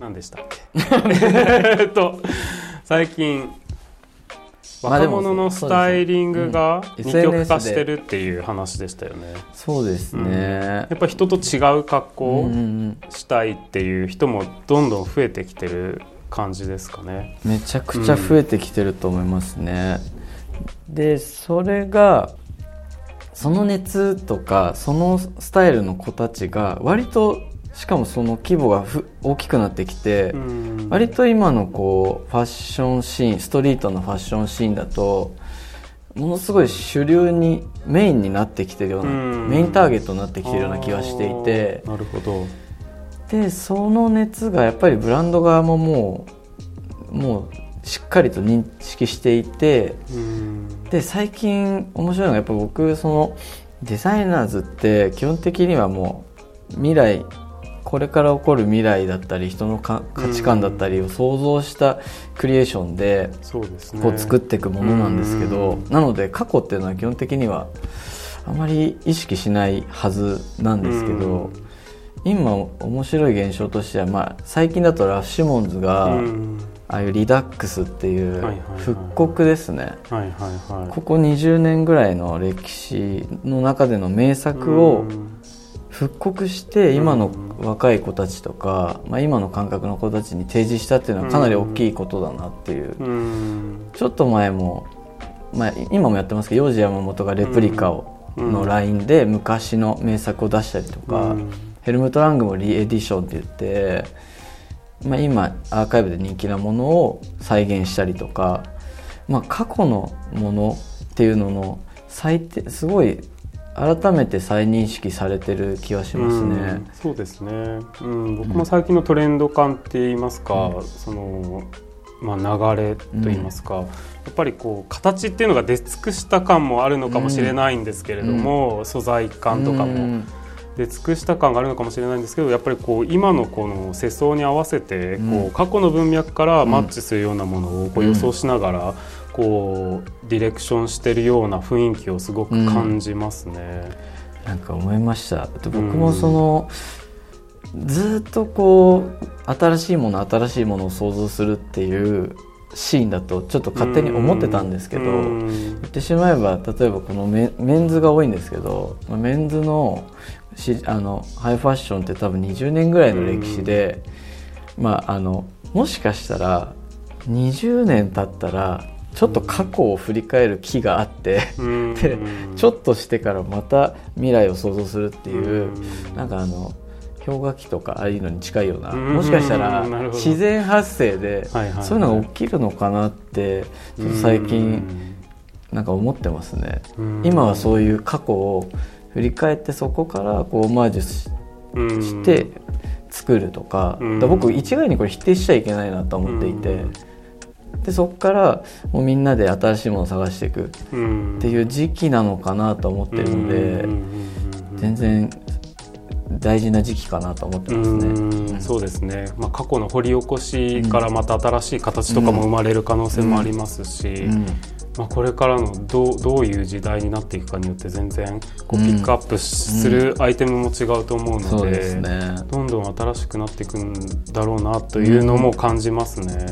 何でしたっけ？えっと最近若者のスタイリングが二極化してるっていう話でしたよね。そうですね、うん。やっぱ人と違う格好をうんうん。したいっていう人もどんどん増えてきてる感じですかね。めちゃくちゃ増えてきてると思いますね、でそれがその熱とかそのスタイルの子たちが割としかもその規模がふ大きくなってきて、うん。割と今のこうファッションシーンストリートのファッションシーンだとものすごい主流にメインになってきてるような、うん。メインターゲットになってきてるような気がしていてなるほど。でその熱がやっぱりブランド側ももうもうしっかりと認識していてうん。で最近面白いのがやっぱ僕そのデザイナーズって基本的にはもう未来これから起こる未来だったり人のか価値観だったりを想像したクリエーションで。こう作っていくものなんですけど、うん。なので過去っていうのは基本的にはあまり意識しないはずなんですけど、今面白い現象としては、まあ、最近だとラッシュモンズが、うん。ああいうリダックスっていう復刻ですね。ここ20年ぐらいの歴史の中での名作をうん復刻して今の若い子たちとか、まあ、今の感覚の子たちに提示したっていうのはかなり大きいことだなっていう。うん。ちょっと前も、まあ、今もやってますけど幼児山本がレプリカを、うん。のラインで昔の名作を出したりとか、うん。ヘルムト・ラングもリエディションって言って、まあ、今アーカイブで人気なものを再現したりとか、まあ、過去のものっていうのの最低すごい改めて再認識されてる気はしますね。うん。そうですね、うん、僕も最近のトレンド感って言いますか、その、まあ、流れと言いますか、やっぱりこう形っていうのが出尽くした感もあるのかもしれないんですけれども、素材感とかも。うん。出尽くした感があるのかもしれないんですけどやっぱりこう今のこの世相に合わせてこう、うん。過去の文脈からマッチするようなものをこう予想しながら、こうディレクションしてるような雰囲気をすごく感じますね。なんか思いました。で僕もその、ずっとこう新しいもの新しいものを想像するっていうシーンだとちょっと勝手に思ってたんですけど、うん。言ってしまえば例えばこのメメンズが多いんですけどまあメンズのしあのハイファッションって多分20年ぐらいの歴史で、まああのもしかしたら20年経ったらちょっと過去を振り返る気があって、うん。でちょっとしてからまた未来を想像するっていう、うん。なんかあの氷河期とかああいうのに近いような、うん。もしかしたら自然発生でそういうのが起きるのかなってちょっと最近なんか思ってますね。うん。今はそういう過去を振り返ってそこからこうオマージュして作るとか,、うん。僕一概にこれ否定しちゃいけないなと思っていて、でそこからもうみんなで新しいものを探していくうん。っていう時期なのかなと思ってるので、全然大事な時期かなと思ってますね。うん。そうですね、まあ、過去の掘り起こしからまた新しい形とかも生まれる可能性もありますし、うん。まあ、これからのどうどういう時代になっていくかによって全然こううん。ピックアップするアイテムも違うと思うので,、ね。どんどん新しくなっていくんだろうなというのも感じますね。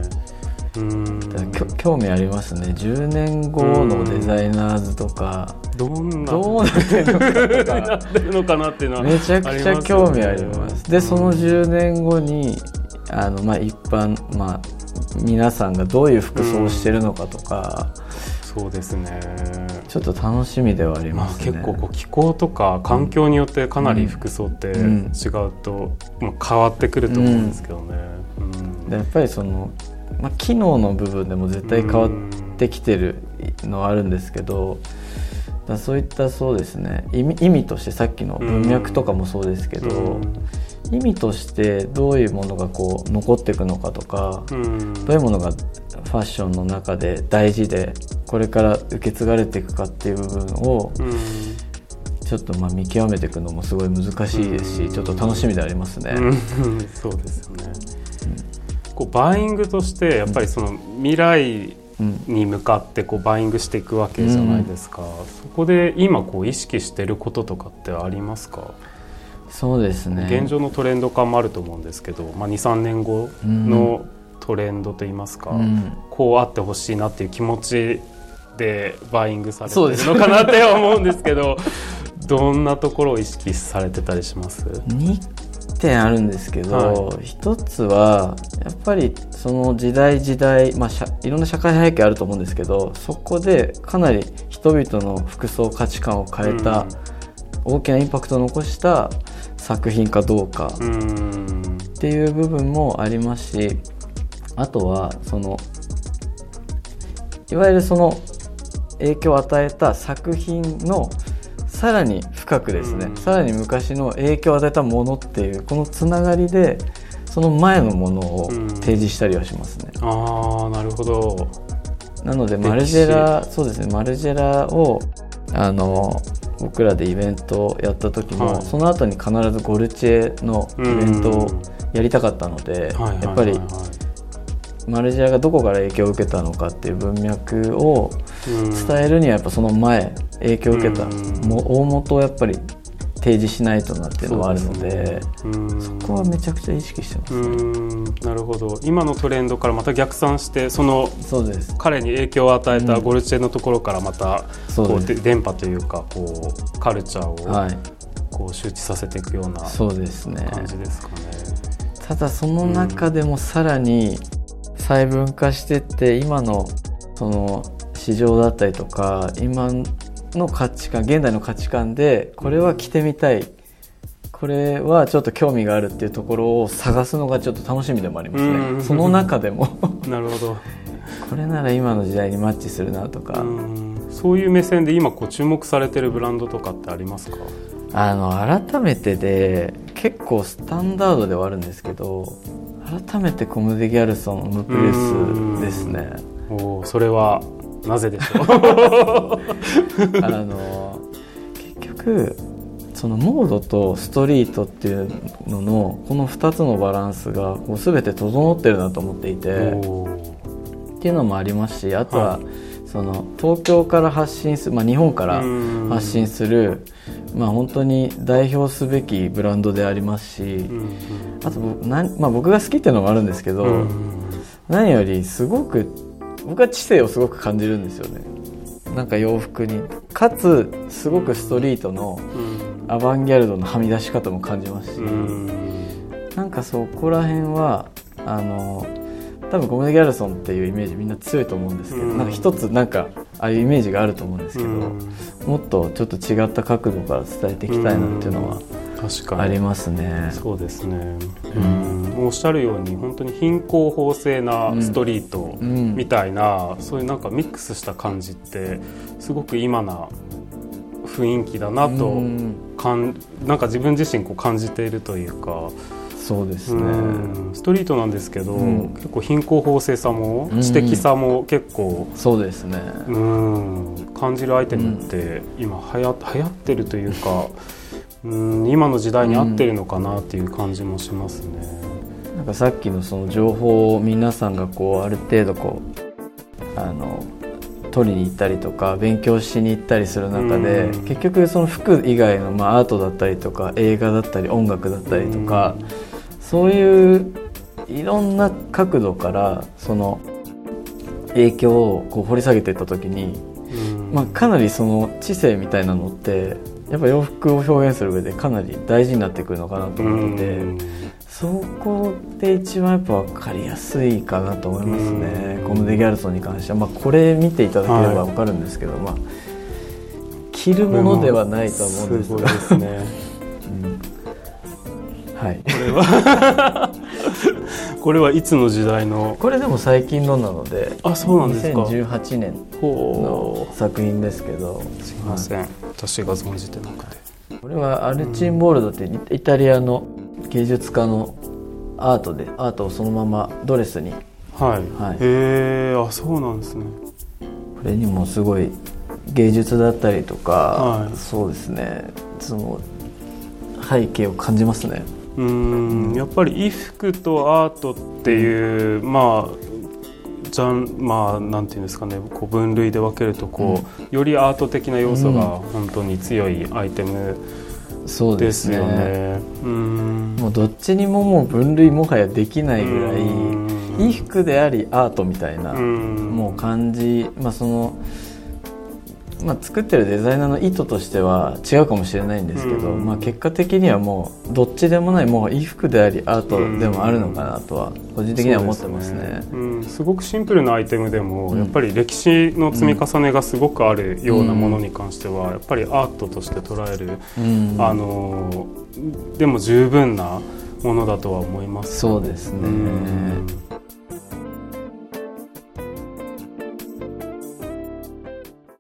興味ありますね。10年後のデザイナーズとか、どんなどうなってるのかとなかっていうのはめちゃくちゃ興味あります。でその10年後にあの、まあ、一般、まあ、皆さんがどういう服装をしてるのかとか、そうですね。ちょっと楽しみではありますね。結構こう気候とか環境によってかなり服装って違うん。うと、まあ、変わってくると思うんですけどね。うん。でやっぱりその、まあ、機能の部分でも絶対変わってきてるのはあるんですけど、だそういったそうですね。意味意味としてさっきの文脈とかもそうですけど、うん。意味としてどういうものがこう残っていくのかとか、うん。どういうものがファッションの中で大事でこれから受け継がれていくかっていう部分をうん。ちょっとまあ見極めていくのもすごい難しいですし、うん。ちょっと楽しみでありますね。うん。そうですよね。こうバイングとしてやっぱりその未来うんに向かってこうバイングしていくわけじゃないですか。そこで今こう意識してることとかってありますか？そうですね。現状のトレンド感もあると思うんですけど、まあ、23年後のトレンドといいますか、うん、こうあってほしいなっていう気持ちでバイングされてるのかなって思うんですけどどんなところを意識されてたりします？点あるんですけど、はい、一つはやっぱりその時代時代、まあ、いろんな社会背景あると思うんですけどそこでかなり人々の服装価値観を変えた、大きなインパクトを残した作品かどうかっていう部分もありますしあとはそのいわゆるその影響を与えた作品のさらに深くですね、うん、さらに昔の影響を与えたものっていうこのつながりでその前のものを提示したりはしますね。うん、ああなるほど。なのでマルジェラそうですね。マルジェラをあの僕らでイベントをやった時も、はい、その後に必ずゴルチェのイベントをやりたかったので、やっぱりマルジェラがどこから影響を受けたのかっていう文脈を伝えるにはやっぱその前影響を受けた。大元をやっぱり提示しないとなっていうのはあるのでそこはめちゃくちゃ意識してます、ね、なるほど。今のトレンドからまた逆算してそのそうです。彼に影響を与えたゴルチェのところからまたこう電波というかこうカルチャーをこう周知させていくような感じですかね。ただその中でもさらに細分化してって今のその市場だったりとか今の価値観現代の価値観でこれは着てみたい。これはちょっと興味があるっていうところを探すのがちょっと楽しみでもありますね。その中でも。なるほど。これなら今の時代にマッチするなとか。そういう目線で今こう注目されてるブランドとかってありますか？あの改めてで結構スタンダードではあるんですけど改めてコム・デ・ギャルソンムプレスですね。おそれはなぜでしょう？あの結局そのモードとストリートっていうののこの2つのバランスがこう全て整ってるなと思っていてっていうのもありますしあとは、はい、その東京から発信する、まあ、日本から発信する、まあ、本当に代表すべきブランドでありますしあとな、まあ、僕が好きっていうのもあるんですけど何よりすごく僕は知性をすごく感じるんですよね。なんか洋服に。かつすごくストリートのアバンギャルドのはみ出し方も感じますし、うん、なんかそこら辺はあの多分ゴムネ・ギャルソンっていうイメージみんな強いと思うんですけど、うん、なんか一つなんかああいうイメージがあると思うんですけど、うん、もっとちょっと違った角度から伝えていきたいなっていうのは確かに。ありますね。そうですね、うん、おっしゃるように本当に貧困法制なストリートみたいな、うん、そういうなんかミックスした感じってすごく今な雰囲気だなとかん、なんか自分自身こう感じているというか。そうですね、ストリートなんですけど、うん、結構貧困法制さも知的さも結構、そうですね。うん。感じるアイテムって今はや流行ってるというかうん今の時代に合ってるのかなっていう感じもしますね。うん、なんかさっきのその情報を皆さんがこうある程度こうあの取りに行ったりとか勉強しに行ったりする中で、うん、結局その服以外の、まあ、アートだったりとか映画だったり音楽だったりとか、うん、そういういろんな角度からその影響をこう掘り下げていった時に、うん、まあ、かなりその知性みたいなのってやっぱ洋服を表現する上でかなり大事になってくるのかなと思ってて、そこで一番やっぱ分かりやすいかなと思いますね、コム・デ・ギャルソンに関しては、まあ、これ見ていただければ分かるんですけど、はい、まあ、着るものではないと思うんですが。すね。うん、はい、これは これはいつの時代の？これでも最近のなのであそうなんですか。2018年の作品ですけど。すいません、はい、私が存じてなくて。これはアルチンボールドってイタリアの芸術家のアートでアートをそのままドレスに。はい、はい、へえあそうなんですね。これにもすごい芸術だったりとか、はい、そうですね。その背景を感じますねうんやっぱり衣服とアートっていう、まあじゃんまあなんていうんですかねこう分類で分けるとこう、うん、よりアート的な要素が本当に強いアイテムそうでですよね。うん。もうどっちにももう分類もはやできないぐらいうん。衣服でありアートみたいなうん。もう感じ、まあそのまあ、作ってるデザイナーの意図としては違うかもしれないんですけど、うん。まあ、結果的にはもうどっちでもないもう衣服でありアートでもあるのかなとは個人的には思ってますね。そううん、すごくシンプルなアイテムでも、うん。やっぱり歴史の積み重ねがすごくあるようなものに関しては、やっぱりアートとして捉える、うん。あのでも十分なものだとは思います。そうですね。うん